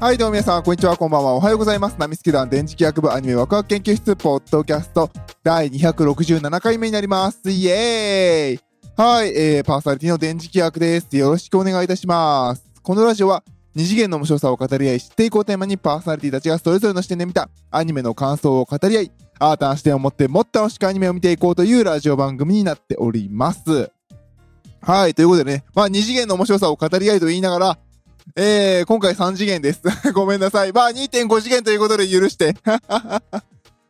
はい、どうも皆さん、こんにちは、こんばんは。おはようございます。ナミスケ団電磁気学部アニメワクワク研究室ポッドキャスト第267回目になります。イエーイはい、えー、パーソナリティの電磁気学です。よろしくお願いいたします。このラジオは、二次元の面白さを語り合い、知っていこうテーマにパーソナリティたちがそれぞれの視点で見たアニメの感想を語り合い、新たな視点を持ってもっと楽しくアニメを見ていこうというラジオ番組になっております。はい、ということでね、まあ二次元の面白さを語り合いと言いながら、えー、今回3次元です。ごめんなさい。まあ2.5次元ということで許して。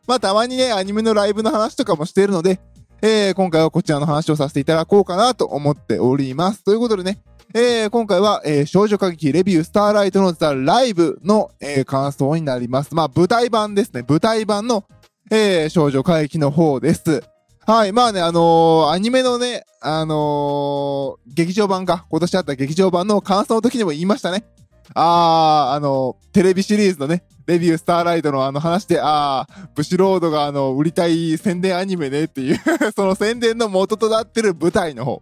まあたまにね、アニメのライブの話とかもしているので、えー、今回はこちらの話をさせていただこうかなと思っております。ということでね、えー、今回は、えー、少女歌劇レビュースターライトのザ・ライブの、えー、感想になります。まあ舞台版ですね。舞台版の、えー、少女歌劇の方です。はい。まあね、あのーアニメのね、あのー劇場版か。今年あった劇場版の感想の時にも言いましたね。あー、あのーテレビシリーズのね、レビュースターライトのあの話で、あー、ブシロードがあの、売りたい宣伝アニメねっていう、その宣伝の元となってる舞台の方。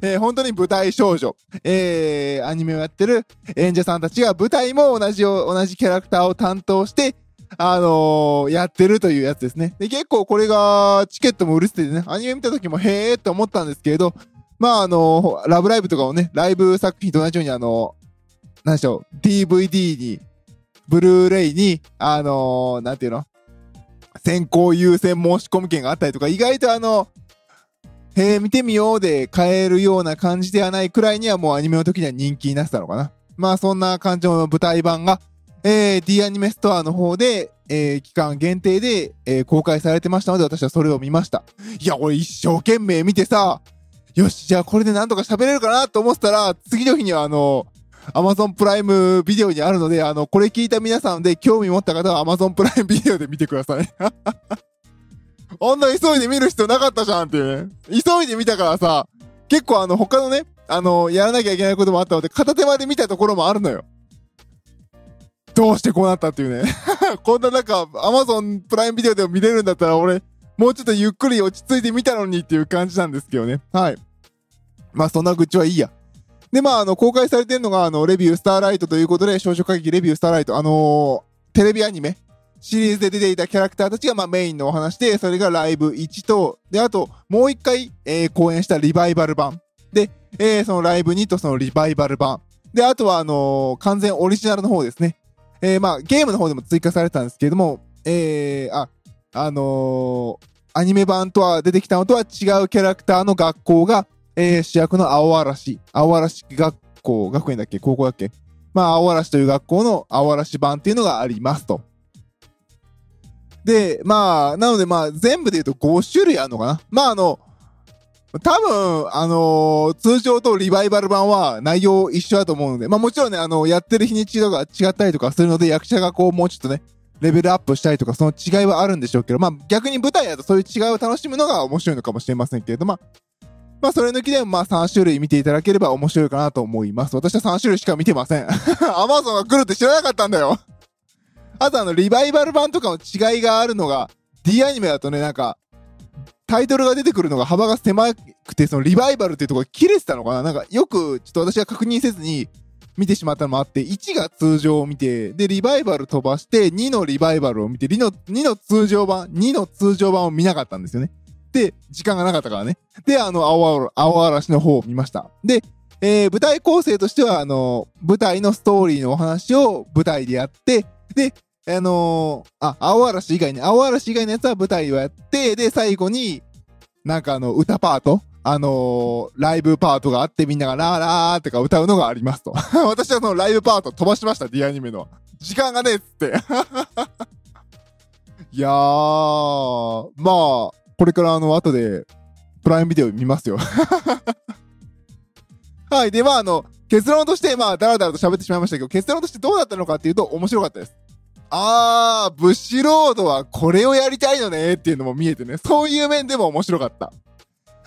えー本当に舞台少女。えー、アニメをやってる演者さんたちが舞台も同じを、同じキャラクターを担当して、あのーやってるというやつですね。で、結構これが、チケットも売れててね、アニメ見た時もへーって思ったんですけれど、まああのーラブライブとかをね、ライブ作品と同じようにあのーなんでしょう、DVD に、ブルーレイに、あのーなんていうの？先行優先申し込み券があったりとか、意外とあの、へー見てみようで買えるような感じではないくらいにはもうアニメの時には人気になってたのかな。まあそんな感じの舞台版が、えー、D アニメストアの方で、えー、期間限定で、えー公開されてましたので、私はそれを見ました。いや、俺一生懸命見てさ、よし、じゃあこれでなんとか喋れるかなと思ったら、次の日にはあの、Amazon プライムビデオにあるので、あの、これ聞いた皆さんで興味持った方は Amazon プライムビデオで見てください。あんな急いで見る必要なかったじゃんっていうね。急いで見たからさ、結構あの、他のね、あの、やらなきゃいけないこともあったので、片手まで見たところもあるのよ。どうしてこうなったっていうね。こんななんか、アマゾンプライムビデオでも見れるんだったら、俺、もうちょっとゆっくり落ち着いて見たのにっていう感じなんですけどね。はい。まあ、そんな愚痴はいいや。で、まあ、あの、公開されてるのが、あの、レビュースターライトということで、少女歌劇レビュースターライト、あのーテレビアニメ、シリーズで出ていたキャラクターたちが、まあ、メインのお話で、それがライブ1と、で、あと、もう一回、えー公演したリバイバル版。で、えーそのライブ2とそのリバイバル版。で、あとは、あのー完全オリジナルの方ですね。えーまあ、ゲームの方でも追加されたんですけれども、えー、あ、あのーアニメ版とは出てきたのとは違うキャラクターの学校が、えー主役の青嵐。青嵐学校、学園だっけ？高校だっけ？まあ、青嵐という学校の青嵐版っていうのがありますと。で、まあ、なのでまあ、全部で言うと5種類あるのかな？まあ、あの、多分、あのー通常とリバイバル版は内容一緒だと思うので、まあもちろんね、あの、やってる日にちとか違ったりとかするので、役者がこう、もうちょっとね、レベルアップしたりとか、その違いはあるんでしょうけど、まあ逆に舞台だとそういう違いを楽しむのが面白いのかもしれませんけれど、まあ、まあそれ抜きでもまあ3種類見ていただければ面白いかなと思います。私は3種類しか見てません。アマゾンが来るって知らなかったんだよ。あとあの、リバイバル版とかの違いがあるのが、D アニメだとね、なんか、タイトルが出てくるのが幅が狭くて、そのリバイバルっていうところが切れてたのかななんかよくちょっと私は確認せずに見てしまったのもあって、1が通常を見て、で、リバイバル飛ばして、2のリバイバルを見て、2の、2の通常版、2の通常版を見なかったんですよね。で、時間がなかったからね。で、あの、青嵐青嵐の方を見ました。で、えー舞台構成としては、あの、舞台のストーリーのお話を舞台でやって、で、あのーあ、青嵐以外ね、青嵐以外のやつは舞台をやって、で、最後に、なんかあの、歌パートあのーライブパートがあってみんながラーラーってか歌うのがありますと。私はそのライブパート飛ばしました、D アニメの。時間がねえっつって。いやー、まあ、これからあの、後で、プライムビデオ見ますよ。はい。で、まあ、あの、結論として、まあ、だらだらと喋ってしまいましたけど、結論としてどうだったのかっていうと、面白かったです。あー、ブッシュロードはこれをやりたいのねっていうのも見えてね、そういう面でも面白かった。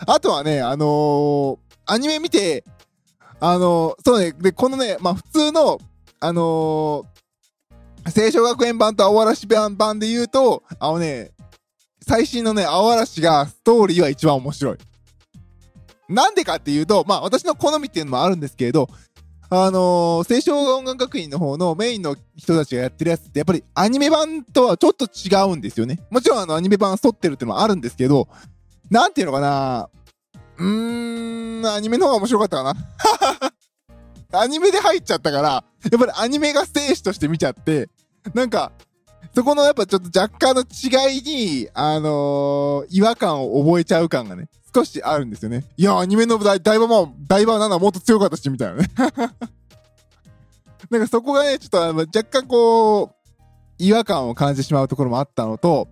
あとはね、あのーアニメ見て、あのーそうね、で、このね、まあ普通の、あのー青少学園版と青嵐版版で言うと、あのね、最新のね、青嵐がストーリーは一番面白い。なんでかっていうと、まあ私の好みっていうのもあるんですけれど、あのー、清少音楽学院の方のメインの人たちがやってるやつって、やっぱりアニメ版とはちょっと違うんですよね。もちろんあのアニメ版沿ってるっていうのもあるんですけど、なんていうのかなうーん、アニメの方が面白かったかな。アニメで入っちゃったから、やっぱりアニメが聖史として見ちゃって、なんか、そこのやっぱちょっと若干の違いに、あのー、違和感を覚えちゃう感がね、少しあるんですよね。いや、アニメの大大場も、大場なんだもっと強かったし、みたいなね。なんかそこがね、ちょっと若干こう、違和感を感じてしまうところもあったのと、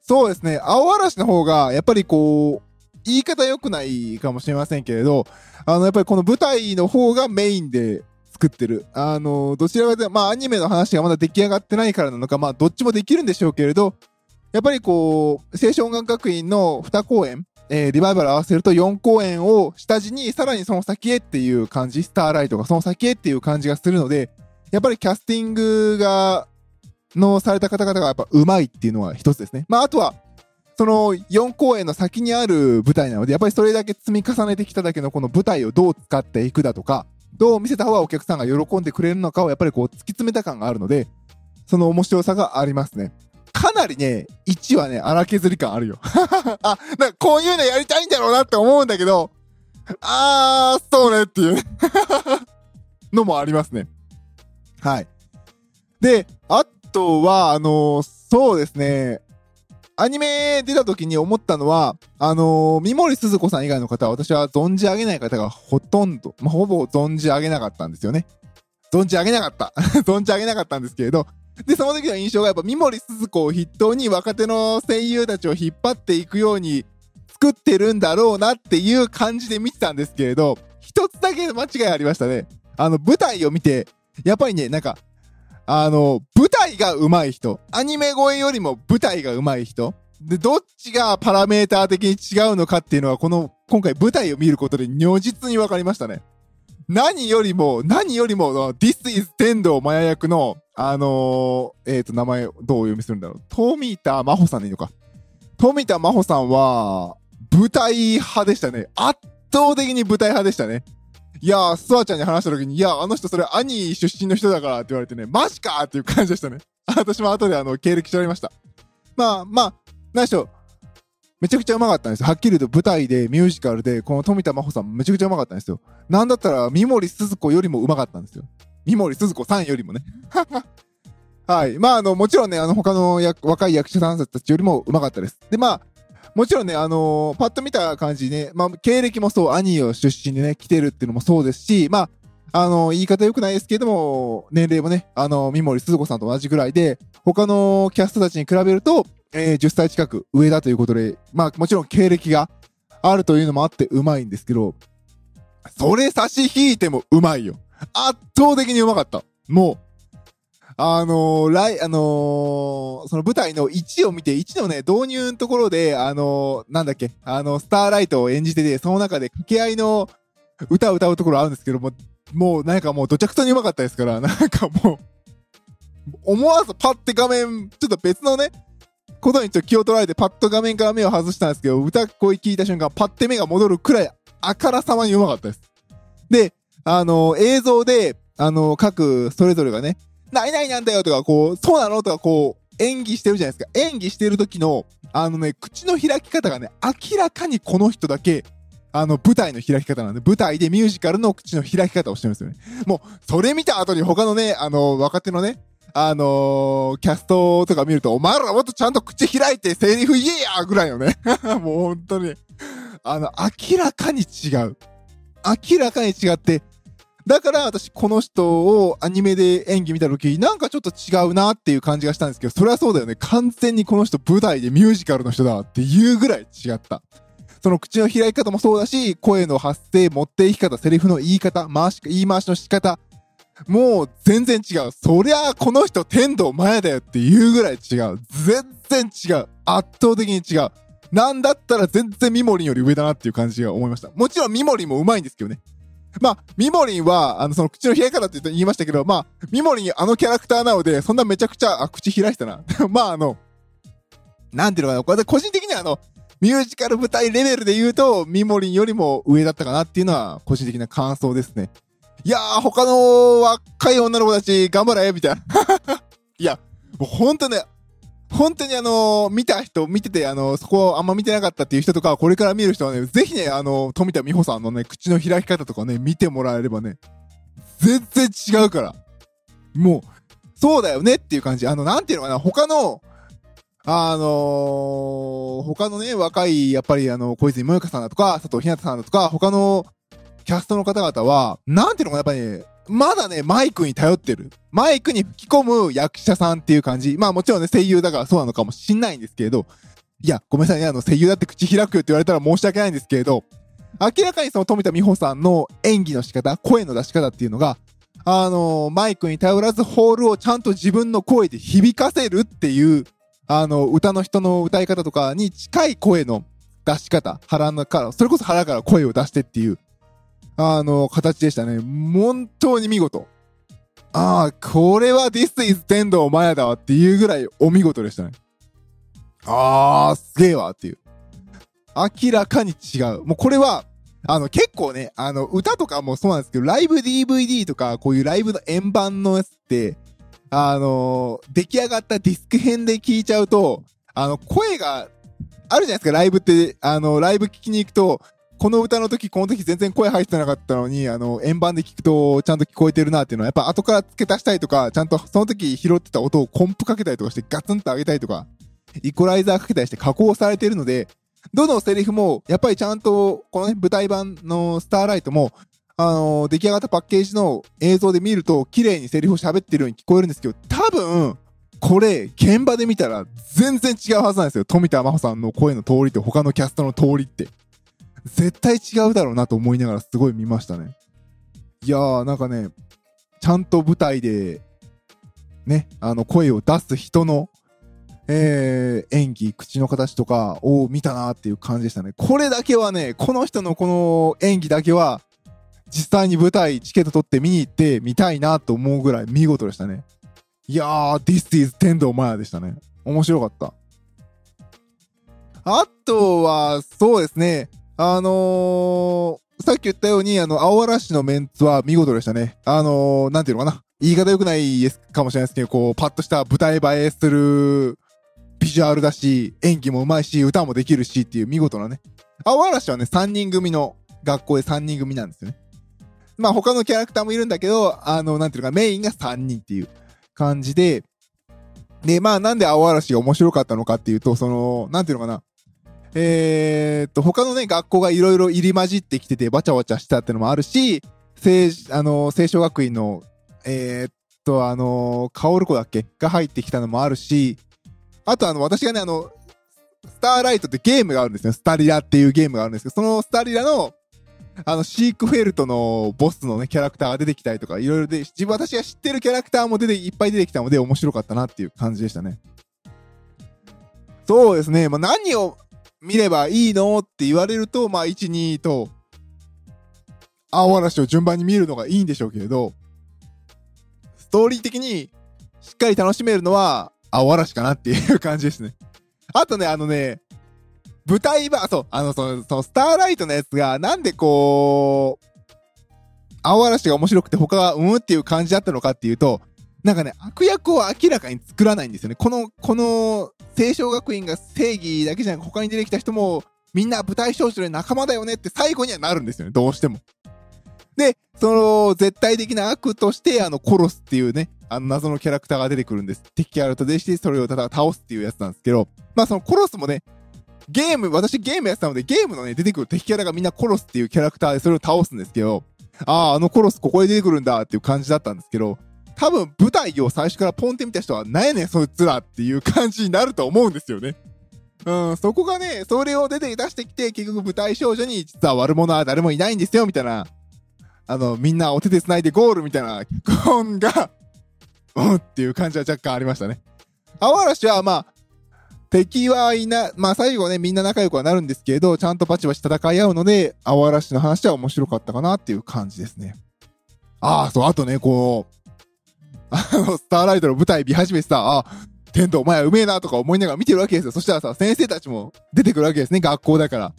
そうですね、青嵐の方が、やっぱりこう、言い方良くないかもしれませんけれど、あの、やっぱりこの舞台の方がメインで作ってる。あの、どちらかというと、まあアニメの話がまだ出来上がってないからなのか、まあどっちもできるんでしょうけれど、やっぱりこう、青少音楽学院の2公演、えー、リバイバル合わせると4公演を下地にさらにその先へっていう感じ、スターライトがその先へっていう感じがするので、やっぱりキャスティングが、のされた方々がやっぱ上手いっていうのは一つですね。まああとは、その4公演の先にある舞台なので、やっぱりそれだけ積み重ねてきただけのこの舞台をどう使っていくだとか、どう見せた方がお客さんが喜んでくれるのかをやっぱりこう突き詰めた感があるので、その面白さがありますね。かなりね、1はね、荒削り感あるよ。あ、なんかこういうのやりたいんだろうなって思うんだけど、あー、そうねっていう のもありますね。はい。で、あとは、あのー、そうですね、アニメ出た時に思ったのは、あのー、三森鈴子さん以外の方は私は存じ上げない方がほとんど、まあ、ほぼ存じ上げなかったんですよね。存じ上げなかった。存じ上げなかったんですけれど、で、その時の印象がやっぱ三森鈴子を筆頭に若手の声優たちを引っ張っていくように作ってるんだろうなっていう感じで見てたんですけれど、一つだけ間違いありましたね。あの、舞台を見て、やっぱりね、なんか、あの、舞台が上手い人。アニメ声よりも舞台が上手い人。で、どっちがパラメーター的に違うのかっていうのは、この、今回舞台を見ることで如実に分かりましたね。何よりも、何よりも、This is 天童マヤ役の、あのー、えっ、ー、と、名前、どうお読みするんだろう。トミータマホさんでいいのか。トミータマホさんは、舞台派でしたね。圧倒的に舞台派でしたね。いやー、スワちゃんに話した時に、いや、あの人それ兄出身の人だからって言われてね、マジかっていう感じでしたね。私も後であの、経歴調べました。まあ、まあ、何でしろ、めちゃくちゃうまかったんですよ。はっきり言うと舞台でミュージカルで、この富田真帆さんめちゃくちゃうまかったんですよ。なんだったら、三森鈴子よりもうまかったんですよ。三森鈴子さんよりもね。はい。まあ、あの、もちろんね、あの、他の若い役者さんたちよりもうまかったです。で、まあ、もちろんね、あのー、パッと見た感じね、まあ、経歴もそう、兄を出身でね、来てるっていうのもそうですし、まあ、あのー、言い方良くないですけども、年齢もね、あのー、三森鈴子さんと同じぐらいで、他のキャストたちに比べると、えー、10歳近く上だということで、まあ、もちろん経歴があるというのもあってうまいんですけど、それ差し引いてもうまいよ。圧倒的にうまかった。もう、あのー、来、あのー、その舞台の1を見て、1のね、導入のところで、あのー、なんだっけ、あの、スターライトを演じてて、その中で掛け合いの歌を歌うところあるんですけども、もうなんかもうどちゃくそにうまかったですから、なんかもう、思わずパッて画面、ちょっと別のね、ことにちょっと気を取られてパッと画面から目を外したんですけど、歌声聞いた瞬間、パッて目が戻るくらい、あからさまにうまかったです。で、あの映像で、あの各それぞれがね、ないないなんだよとか、こう、そうなの？とか、こう、演技してるじゃないですか。演技してる時の、あのね、口の開き方がね、明らかにこの人だけ、あの、舞台の開き方なんで、舞台でミュージカルの口の開き方をしてるんですよね。もう、それ見た後に他のね、あの、若手のね、あのー、キャストとか見ると、お前らもっとちゃんと口開いてセリフ言えやぐらいのね。もう本当に、あの、明らかに違う。明らかに違って、だから私この人をアニメで演技見た時なんかちょっと違うなっていう感じがしたんですけど、それはそうだよね。完全にこの人舞台でミュージカルの人だっていうぐらい違った。その口の開き方もそうだし、声の発声、持っていき方、セリフの言い方、回し、言い回しの仕方、もう全然違う。そりゃあこの人天童前だよっていうぐらい違う。全然違う。圧倒的に違う。なんだったら全然ミモリンより上だなっていう感じが思いました。もちろんミモリンも上手いんですけどね。まあ、ミモリンは、あの、その口の開き方って言いましたけど、まあ、ミモリンあのキャラクターなので、そんなめちゃくちゃ、あ、口開いたな。まあ、あの、なんていうのかな、これ個人的にはあの、ミュージカル舞台レベルで言うと、ミモリンよりも上だったかなっていうのは、個人的な感想ですね。いやー、他の若い女の子たち頑張れみたいな。いや、もうほんとね、本当にあの見た人、見てて、あのそこあんま見てなかったっていう人とか、これから見る人はね、ぜひね、あの富田美穂さんのね、口の開き方とかね、見てもらえればね、全然違うから。もう、そうだよねっていう感じ。あの、なんていうのかな、他の、あの、他のね、若い、やっぱりあの、小泉萌香さんだとか、佐藤ひなたさんだとか、他のキャストの方々は、なんていうのかな、やっぱりね、まだね、マイクに頼ってる。マイクに吹き込む役者さんっていう感じ。まあもちろんね、声優だからそうなのかもしんないんですけれど、いや、ごめんなさいね、あの、声優だって口開くよって言われたら申し訳ないんですけれど、明らかにその富田美穂さんの演技の仕方、声の出し方っていうのが、あのー、マイクに頼らずホールをちゃんと自分の声で響かせるっていう、あの、歌の人の歌い方とかに近い声の出し方、腹のから、それこそ腹から声を出してっていう、あの、形でしたね。本当に見事。ああ、これは This is 天童マヤだわっていうぐらいお見事でしたね。ああ、すげえわっていう。明らかに違う。もうこれは、あの、結構ね、あの、歌とかもそうなんですけど、ライブ DVD とか、こういうライブの円盤のやつって、あの、出来上がったディスク編で聞いちゃうと、あの、声が、あるじゃないですか、ライブって、あの、ライブ聞きに行くと、この歌の時、この時全然声入ってなかったのに、あの、円盤で聞くとちゃんと聞こえてるなっていうのは、やっぱ後から付け足したりとか、ちゃんとその時拾ってた音をコンプかけたりとかしてガツンと上げたりとか、イコライザーかけたりして加工されてるので、どのセリフも、やっぱりちゃんと、このね、舞台版のスターライトも、あの、出来上がったパッケージの映像で見ると、綺麗にセリフを喋ってるように聞こえるんですけど、多分、これ、現場で見たら全然違うはずなんですよ。富田真帆さんの声の通りと他のキャストの通りって。絶対違うだろうなと思いながらすごい見ましたね。いやー、なんかね、ちゃんと舞台で、ね、あの、声を出す人の、えー、演技、口の形とかを見たなっていう感じでしたね。これだけはね、この人のこの演技だけは、実際に舞台、チケット取って見に行ってみたいなと思うぐらい見事でしたね。いやー、This is 天童マヤでしたね。面白かった。あとは、そうですね。あのー、さっき言ったように、あの、青嵐のメンツは見事でしたね。あのー、なんていうのかな。言い方良くないかもしれないですけど、こう、パッとした舞台映えするビジュアルだし、演技も上手いし、歌もできるしっていう見事なね。青嵐はね、3人組の学校で3人組なんですよね。まあ他のキャラクターもいるんだけど、あの、なんていうか、メインが3人っていう感じで、で、まあなんで青嵐が面白かったのかっていうと、その、なんていうのかな。えー、っと、他のね、学校がいろいろ入り混じってきてて、バチャバチャしたってのもあるし、聖、あの、聖書学院の、えー、っと、あの、カオルコだっけ？が入ってきたのもあるし、あとあの、私がね、あの、スターライトってゲームがあるんですよ。スタリラっていうゲームがあるんですけど、そのスタリラの、あの、シークフェルトのボスのね、キャラクターが出てきたりとか、いろいろで、自分、私が知ってるキャラクターも出て、いっぱい出てきたので、面白かったなっていう感じでしたね。そうですね。まあ、何を見ればいいのって言われると、まあ、1、2と、青嵐を順番に見るのがいいんでしょうけれど、ストーリー的にしっかり楽しめるのは青嵐かなっていう感じですね。あとね、あのね、舞台版、そう、あの、その、そのスターライトのやつが、なんでこう、青嵐が面白くて他がうんっていう感じだったのかっていうと、なんかね、悪役を明らかに作らないんですよね。この、この、清少学院が正義だけじゃなく他に出てきた人も、みんな舞台少女で仲間だよねって最後にはなるんですよね。どうしても。で、その、絶対的な悪として、あの、殺すっていうね、あの、謎のキャラクターが出てくるんです。敵キャラとでして、それをただ倒すっていうやつなんですけど、まあその殺すもね、ゲーム、私ゲームやってたので、ゲームのね、出てくる敵キャラがみんな殺すっていうキャラクターでそれを倒すんですけど、ああ、あの殺すここで出てくるんだっていう感じだったんですけど、多分舞台を最初からポンって見た人は、なんやねんそいつらっていう感じになると思うんですよね。うん、そこがね、それを出て出してきて、結局舞台少女に、実は悪者は誰もいないんですよ、みたいな。あの、みんなお手で繋いでゴールみたいな脚本がうん っていう感じは若干ありましたね。青嵐は、まあ、敵はいな、まあ最後ね、みんな仲良くはなるんですけれど、ちゃんとバチバチ戦い合うので、青嵐の話は面白かったかなっていう感じですね。ああ、そう、あとね、こう、あの、スターライトの舞台見始めてさ、あ、テントお前はうめえなとか思いながら見てるわけですよ。そしたらさ、先生たちも出てくるわけですね、学校だから。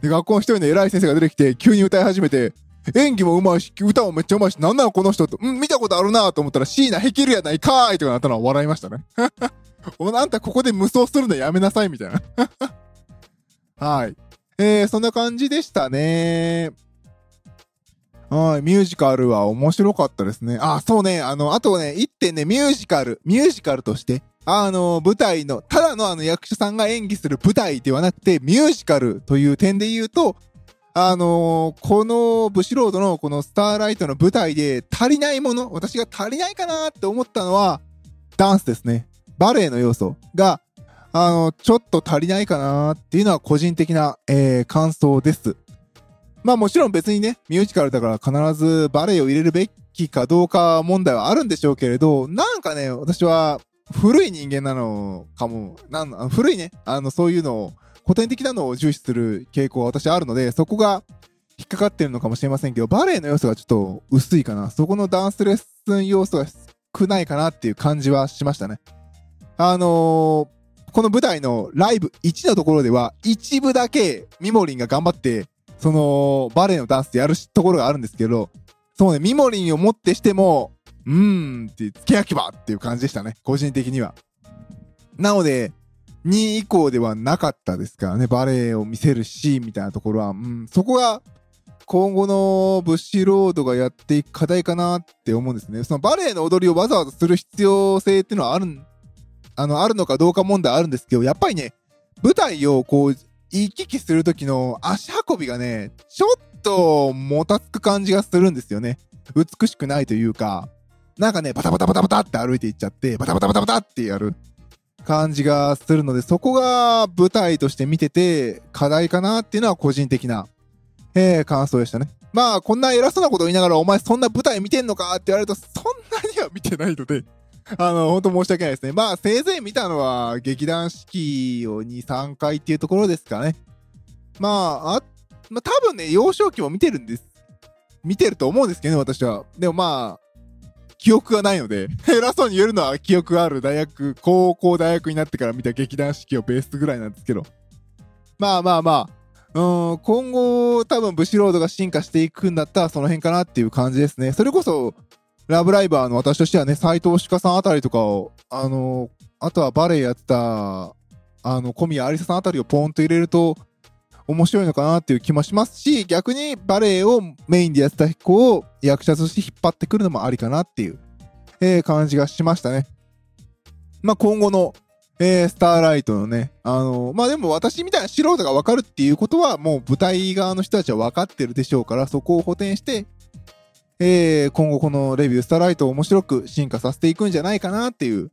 で、学校の一人の偉い先生が出てきて、急に歌い始めて、演技も上手いし、歌もめっちゃ上手いし、なんなのこの人と、うん、見たことあるなと思ったら椎名ヘキルやないかーいとかなったのは笑いましたね。おあんたここで無双するのやめなさいみたいな。はい。えー、そんな感じでしたね。はい、ミュージカルは面白かったですね。あ、そうね、あの、あとね、一点ね、ミュージカル、ミュージカルとして、あの、舞台の、ただのあの役者さんが演技する舞台ではなくて、ミュージカルという点で言うと、あのー、このブシロードのこのスターライトの舞台で足りないもの、私が足りないかなって思ったのは、ダンスですね。バレエの要素が、あの、ちょっと足りないかなっていうのは個人的な、えー、感想です。まあもちろん別にね、ミュージカルだから必ずバレエを入れるべきかどうか問題はあるんでしょうけれど、なんかね、私は古い人間なのかも、なん古いね、あの、そういうのを、古典的なのを重視する傾向は私あるので、そこが引っかかってるのかもしれませんけど、バレエの要素がちょっと薄いかな。そこのダンスレッスン要素が少ないかなっていう感じはしましたね。あのー、この舞台のライブ1のところでは、一部だけミモリンが頑張って、その、バレエのダンスでやるところがあるんですけど、そうね、ミモリンをもってしても、うーんって、付け焼き場っていう感じでしたね。個人的には。なので、2以降ではなかったですからね、バレエを見せるシーンみたいなところは、うん、そこが、今後のブッシュロードがやっていく課題かなって思うんですね。そのバレエの踊りをわざわざする必要性っていうのはある、あの、あるのかどうか問題あるんですけど、やっぱりね、舞台をこう、行き来する時の足運びがね、ちょっともたつく感じがするんですよね。美しくないというか、なんかね、バタバタバタバタって歩いていっちゃって、バタバタバタバタってやる感じがするので、そこが舞台として見てて課題かなっていうのは個人的な、えー、感想でしたね。まあ、こんな偉そうなこと言いながら、お前そんな舞台見てんのかって言われると、そんなには見てないので、あの、本当申し訳ないですね。まあ、せいぜい見たのは、劇団四季を2、3回っていうところですかね。まあ、あ、まあ、多分ね、幼少期も見てるんです。見てると思うんですけどね、私は。でもまあ、記憶がないので、偉そうに言えるのは記憶がある大学、高校大学になってから見た劇団四季をベースぐらいなんですけど。まあまあまあ、うん、今後多分ブシロードが進化していくんだったらその辺かなっていう感じですね。それこそ、ラブライバーの私としてはね、斎藤鹿さんあたりとかを、あの、あとはバレエやってた、あの、小宮有沙さんあたりをポンと入れると、面白いのかなっていう気もしますし、逆にバレエをメインでやってた子を役者として引っ張ってくるのもありかなっていう、えー、感じがしましたね。まあ、今後の、えー、スターライトのね、あのー、まあ、でも私みたいな素人がわかるっていうことは、もう舞台側の人たちは分かってるでしょうから、そこを補填して、えー、今後このレビュースターライトを面白く進化させていくんじゃないかなっていう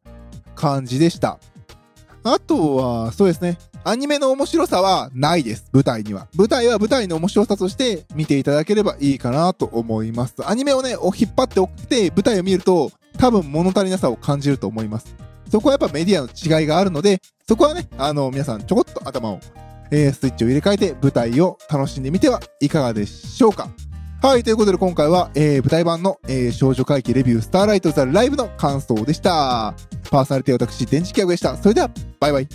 感じでした。あとは、そうですね。アニメの面白さはないです。舞台には。舞台は舞台の面白さとして見ていただければいいかなと思います。アニメをね、引っ張っておくて舞台を見ると多分物足りなさを感じると思います。そこはやっぱメディアの違いがあるので、そこはね、あの、皆さんちょこっと頭を、えー、スイッチを入れ替えて舞台を楽しんでみてはいかがでしょうか。はい、ということで今回は、えー、舞台版の、えー、少女会議レビュースターライトザライブの感想でした。パーソナリティ私、電磁気役でした。それでは、バイバイ。